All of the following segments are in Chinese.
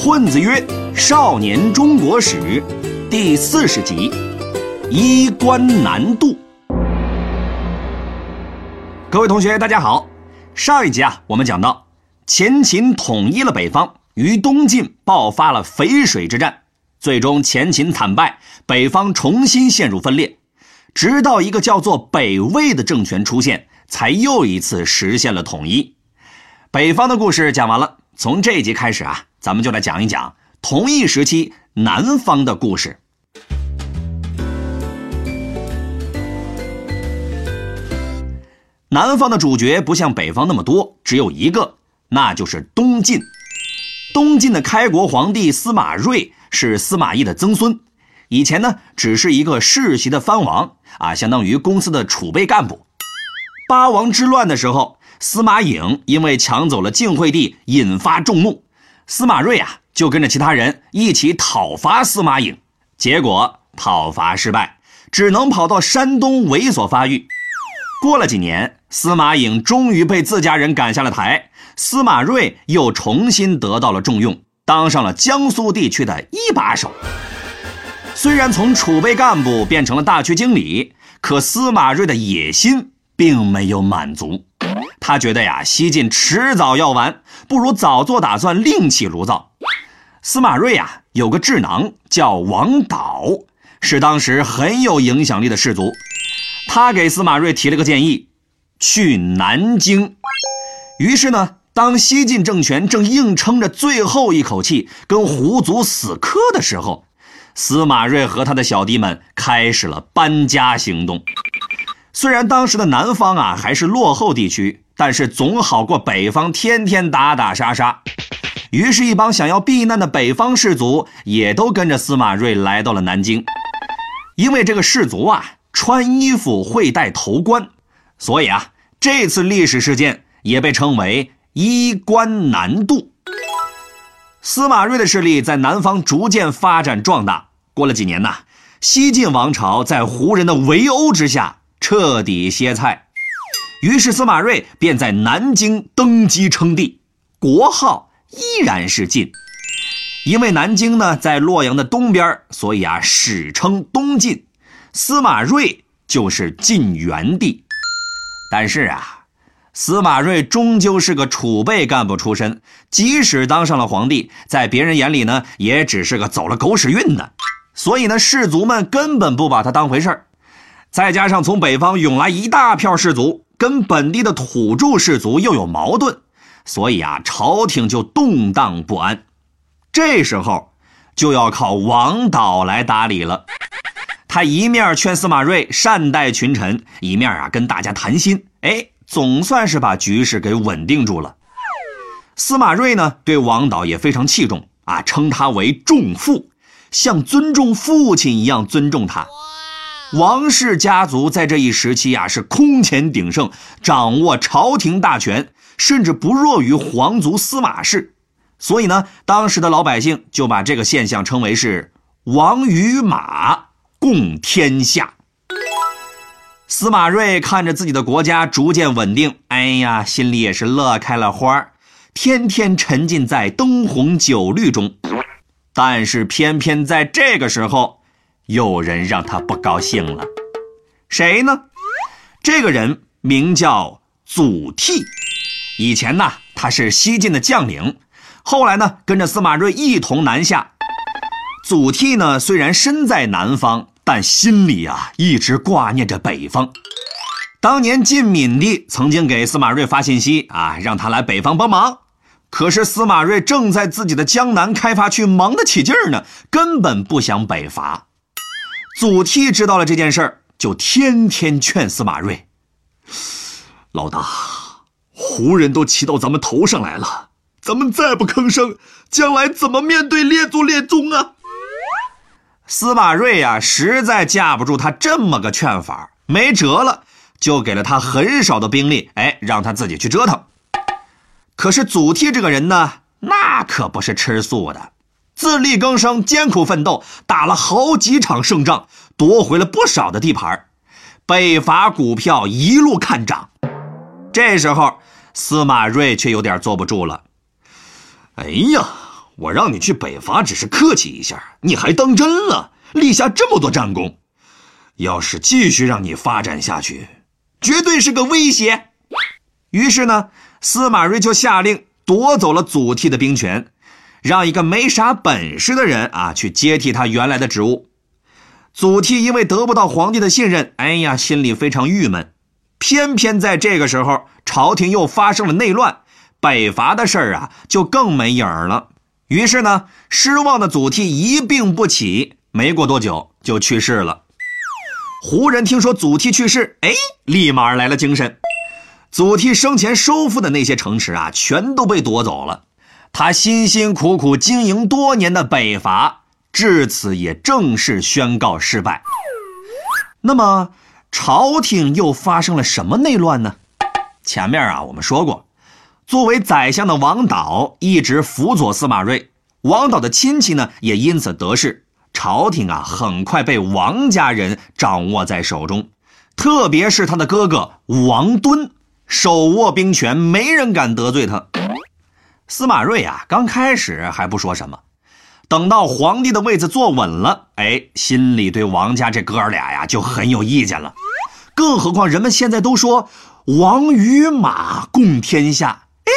混子曰：“少年中国史，第四十集，衣冠南渡。”各位同学，大家好。上一集啊，我们讲到前秦统一了北方，于东晋爆发了淝水之战，最终前秦惨败，北方重新陷入分裂。直到一个叫做北魏的政权出现，才又一次实现了统一。北方的故事讲完了，从这一集开始啊，咱们就来讲一讲同一时期南方的故事。南方的主角不像北方那么多，只有一个，那就是东晋。东晋的开国皇帝司马睿是司马懿的曾孙，以前呢只是一个世袭的藩王啊，相当于公司的储备干部。八王之乱的时候，司马颖因为抢走了晋惠帝，引发众怒，司马睿啊就跟着其他人一起讨伐司马颖，结果讨伐失败，只能跑到山东猥琐发育。过了几年。司马颖终于被自家人赶下了台，司马睿又重新得到了重用，当上了江苏地区的一把手。虽然从储备干部变成了大区经理，可司马睿的野心并没有满足。他觉得呀，西晋迟早要完，不如早做打算，另起炉灶。司马睿啊，有个智囊叫王导，是当时很有影响力的士族。他给司马睿提了个建议。去南京，于是呢，当西晋政权正硬撑着最后一口气跟胡族死磕的时候，司马睿和他的小弟们开始了搬家行动。虽然当时的南方啊还是落后地区，但是总好过北方天天打打杀杀。于是，一帮想要避难的北方士族也都跟着司马睿来到了南京。因为这个士族啊，穿衣服会戴头冠。所以啊，这次历史事件也被称为“衣冠南渡”。司马睿的势力在南方逐渐发展壮大。过了几年呐，西晋王朝在胡人的围殴之下彻底歇菜，于是司马睿便在南京登基称帝，国号依然是晋。因为南京呢在洛阳的东边，所以啊史称东晋，司马睿就是晋元帝。但是啊，司马睿终究是个储备干部出身，即使当上了皇帝，在别人眼里呢，也只是个走了狗屎运的。所以呢，士族们根本不把他当回事儿。再加上从北方涌来一大票士族，跟本地的土著士族又有矛盾，所以啊，朝廷就动荡不安。这时候就要靠王导来打理了。他一面劝司马睿善待群臣，一面啊跟大家谈心，哎，总算是把局势给稳定住了。司马睿呢对王导也非常器重啊，称他为重父，像尊重父亲一样尊重他。王氏家族在这一时期啊是空前鼎盛，掌握朝廷大权，甚至不弱于皇族司马氏。所以呢，当时的老百姓就把这个现象称为是王与马。共天下。司马睿看着自己的国家逐渐稳定，哎呀，心里也是乐开了花天天沉浸在灯红酒绿中。但是偏偏在这个时候，有人让他不高兴了。谁呢？这个人名叫祖逖。以前呢，他是西晋的将领，后来呢，跟着司马睿一同南下。祖逖呢，虽然身在南方，但心里啊一直挂念着北方。当年晋敏帝曾经给司马睿发信息啊，让他来北方帮忙。可是司马睿正在自己的江南开发区忙得起劲儿呢，根本不想北伐。祖逖知道了这件事儿，就天天劝司马睿：“老大，胡人都骑到咱们头上来了，咱们再不吭声，将来怎么面对列祖列宗啊？”司马睿呀，实在架不住他这么个劝法，没辙了，就给了他很少的兵力，哎，让他自己去折腾。可是祖逖这个人呢，那可不是吃素的，自力更生，艰苦奋斗，打了好几场胜仗，夺回了不少的地盘，北伐股票一路看涨。这时候，司马睿却有点坐不住了。哎呀！我让你去北伐只是客气一下，你还当真了？立下这么多战功，要是继续让你发展下去，绝对是个威胁。于是呢，司马睿就下令夺走了祖逖的兵权，让一个没啥本事的人啊去接替他原来的职务。祖逖因为得不到皇帝的信任，哎呀，心里非常郁闷。偏偏在这个时候，朝廷又发生了内乱，北伐的事儿啊就更没影儿了。于是呢，失望的祖逖一病不起，没过多久就去世了。胡人听说祖逖去世，哎，立马来了精神。祖逖生前收复的那些城池啊，全都被夺走了。他辛辛苦苦经营多年的北伐，至此也正式宣告失败。那么，朝廷又发生了什么内乱呢？前面啊，我们说过，作为宰相的王导一直辅佐司马睿，王导的亲戚呢也因此得势，朝廷啊很快被王家人掌握在手中，特别是他的哥哥王敦，手握兵权，没人敢得罪他。司马睿啊，刚开始还不说什么，等到皇帝的位子坐稳了，哎，心里对王家这哥俩呀就很有意见了。更何况人们现在都说王与马共天下，哎，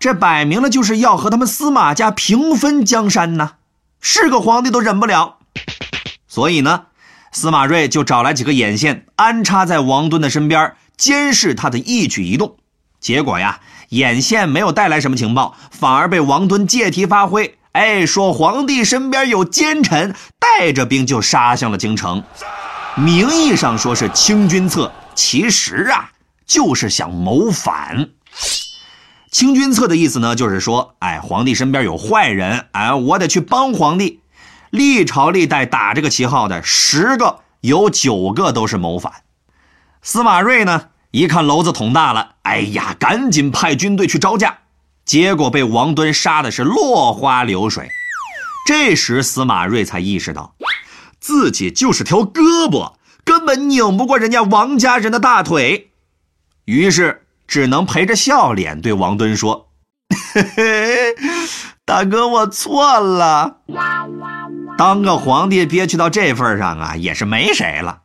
这摆明了就是要和他们司马家平分江山呢，是个皇帝都忍不了。所以呢，司马睿就找来几个眼线，安插在王敦的身边。监视他的一举一动，结果呀，眼线没有带来什么情报，反而被王敦借题发挥。哎，说皇帝身边有奸臣，带着兵就杀向了京城。名义上说是清君侧，其实啊，就是想谋反。清君侧的意思呢，就是说，哎，皇帝身边有坏人，哎，我得去帮皇帝。历朝历代打这个旗号的，十个有九个都是谋反。司马睿呢，一看娄子捅大了，哎呀，赶紧派军队去招架，结果被王敦杀的是落花流水。这时司马睿才意识到，自己就是条胳膊，根本拧不过人家王家人的大腿，于是只能陪着笑脸对王敦说：“嘿嘿，大哥，我错了。当个皇帝憋屈到这份上啊，也是没谁了。”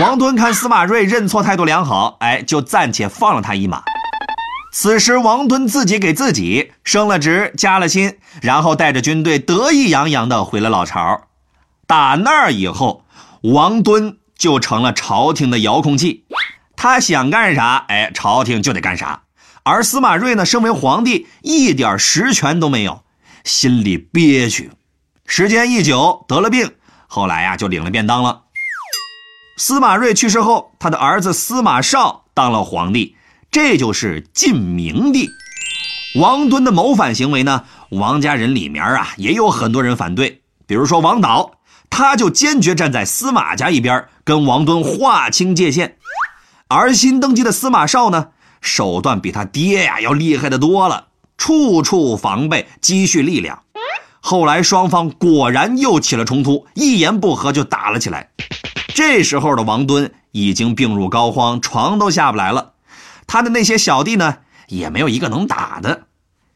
王敦看司马睿认错态度良好，哎，就暂且放了他一马。此时，王敦自己给自己升了职，加了薪，然后带着军队得意洋洋地回了老巢。打那儿以后，王敦就成了朝廷的遥控器，他想干啥，哎，朝廷就得干啥。而司马睿呢，身为皇帝，一点实权都没有，心里憋屈。时间一久，得了病，后来呀，就领了便当了。司马睿去世后，他的儿子司马绍当了皇帝，这就是晋明帝。王敦的谋反行为呢，王家人里面啊也有很多人反对，比如说王导，他就坚决站在司马家一边，跟王敦划清界限。而新登基的司马绍呢，手段比他爹呀要厉害的多了，处处防备，积蓄力量。后来双方果然又起了冲突，一言不合就打了起来。这时候的王敦已经病入膏肓，床都下不来了。他的那些小弟呢，也没有一个能打的。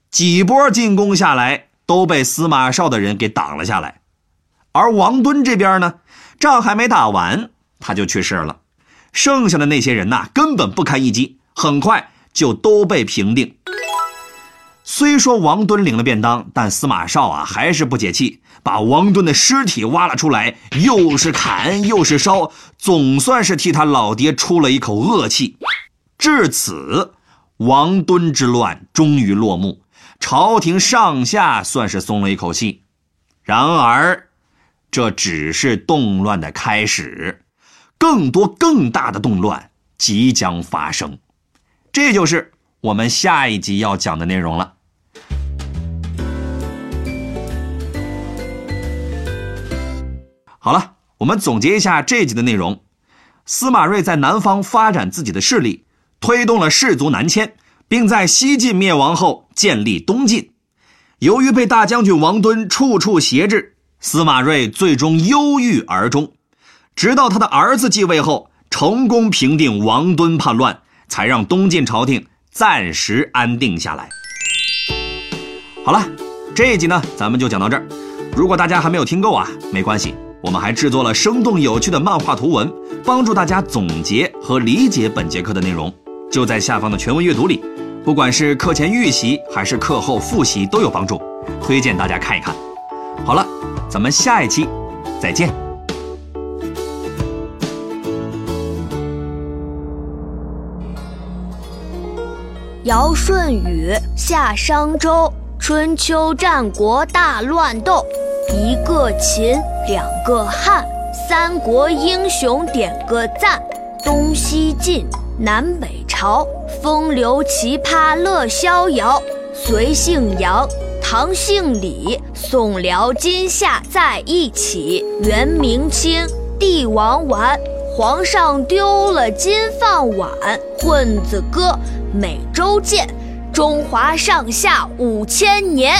几波进攻下来，都被司马绍的人给挡了下来。而王敦这边呢，仗还没打完，他就去世了。剩下的那些人呐，根本不堪一击，很快就都被平定。虽说王敦领了便当，但司马绍啊还是不解气，把王敦的尸体挖了出来，又是砍又是烧，总算是替他老爹出了一口恶气。至此，王敦之乱终于落幕，朝廷上下算是松了一口气。然而，这只是动乱的开始，更多更大的动乱即将发生。这就是我们下一集要讲的内容了。好了，我们总结一下这集的内容。司马睿在南方发展自己的势力，推动了士族南迁，并在西晋灭亡后建立东晋。由于被大将军王敦处处挟制，司马睿最终忧郁而终。直到他的儿子继位后，成功平定王敦叛乱，才让东晋朝廷暂时安定下来。好了。这一集呢，咱们就讲到这儿。如果大家还没有听够啊，没关系，我们还制作了生动有趣的漫画图文，帮助大家总结和理解本节课的内容，就在下方的全文阅读里。不管是课前预习还是课后复习都有帮助，推荐大家看一看。好了，咱们下一期再见。尧舜禹夏商周，春秋战国大乱斗，一个秦，两个汉，三国英雄点个赞，东西晋，南北朝，风流奇葩乐逍遥，隋姓杨，唐姓李，宋辽金夏在一起，元明清，帝王丸。皇上丢了金饭碗，混子哥，每周见，中华上下五千年。